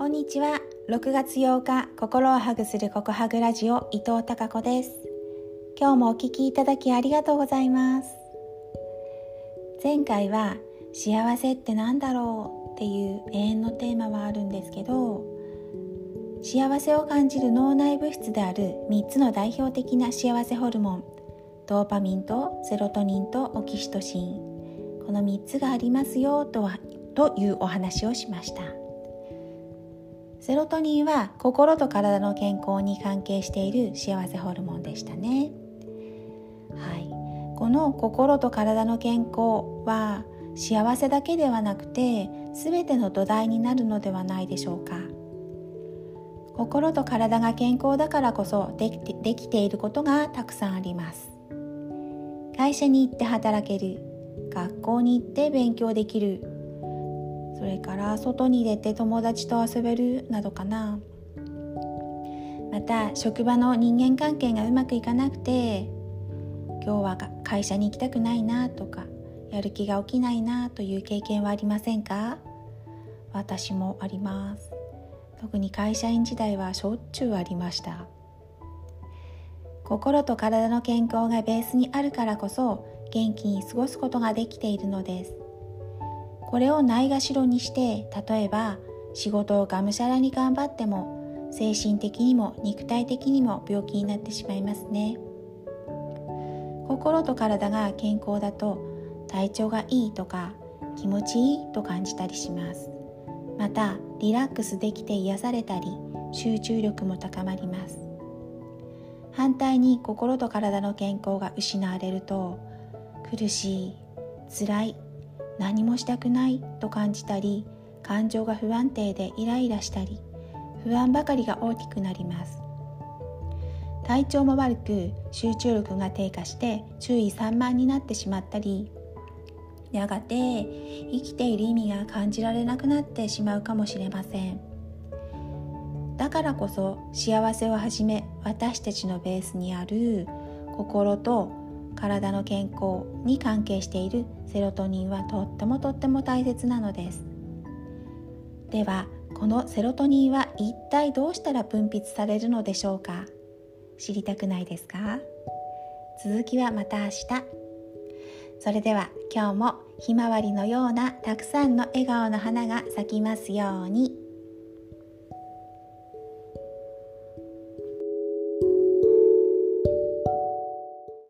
こんにちは。6月8日心をハグするココハグラジオ伊藤孝子です。今日もお聞きいただきありがとうございます。前回は幸せって何だろうっていう永遠のテーマはあるんですけど幸せを感じる脳内物質である3つの代表的な幸せホルモンドーパミンとセロトニンとオキシトシン。この3つがありますよとはというお話をしました。セロトニンは心と体の健康に関係している幸せホルモンでしたね。はい。この心と体の健康は幸せだけではなくて全ての土台になるのではないでしょうか。心と体が健康だからこそできてできていることがたくさんあります。会社に行って働ける学校に行って勉強できるそれから外に出て友達と遊べるなどかな。また職場の人間関係がうまくいかなくて今日は会社に行きたくないなとかやる気が起きないなという経験はありませんか？私もあります。特に会社員時代はしょっちゅうありました。心と体の健康がベースにあるからこそ元気に過ごすことができているのです。これをないがしろにして例えば仕事をがむしゃらに頑張っても精神的にも肉体的にも病気になってしまいますね。心と体が健康だと体調がいいとか気持ちいいと感じたりします。またリラックスできて癒されたり集中力も高まります。反対に心と体の健康が失われると苦しい辛い何もしたくないと感じたり感情が不安定でイライラしたり不安ばかりが大きくなります。体調も悪く集中力が低下して注意散漫になってしまったりやがて生きている意味が感じられなくなってしまうかもしれません。だからこそ幸せをはじめ私たちのベースにある心と体の健康に関係しているセロトニンはとってもとっても大切なのです。ではこのセロトニンは一体どうしたら分泌されるのでしょうか？知りたくないですか？続きはまた明日。それでは今日もひまわりのようなたくさんの笑顔の花が咲きますように。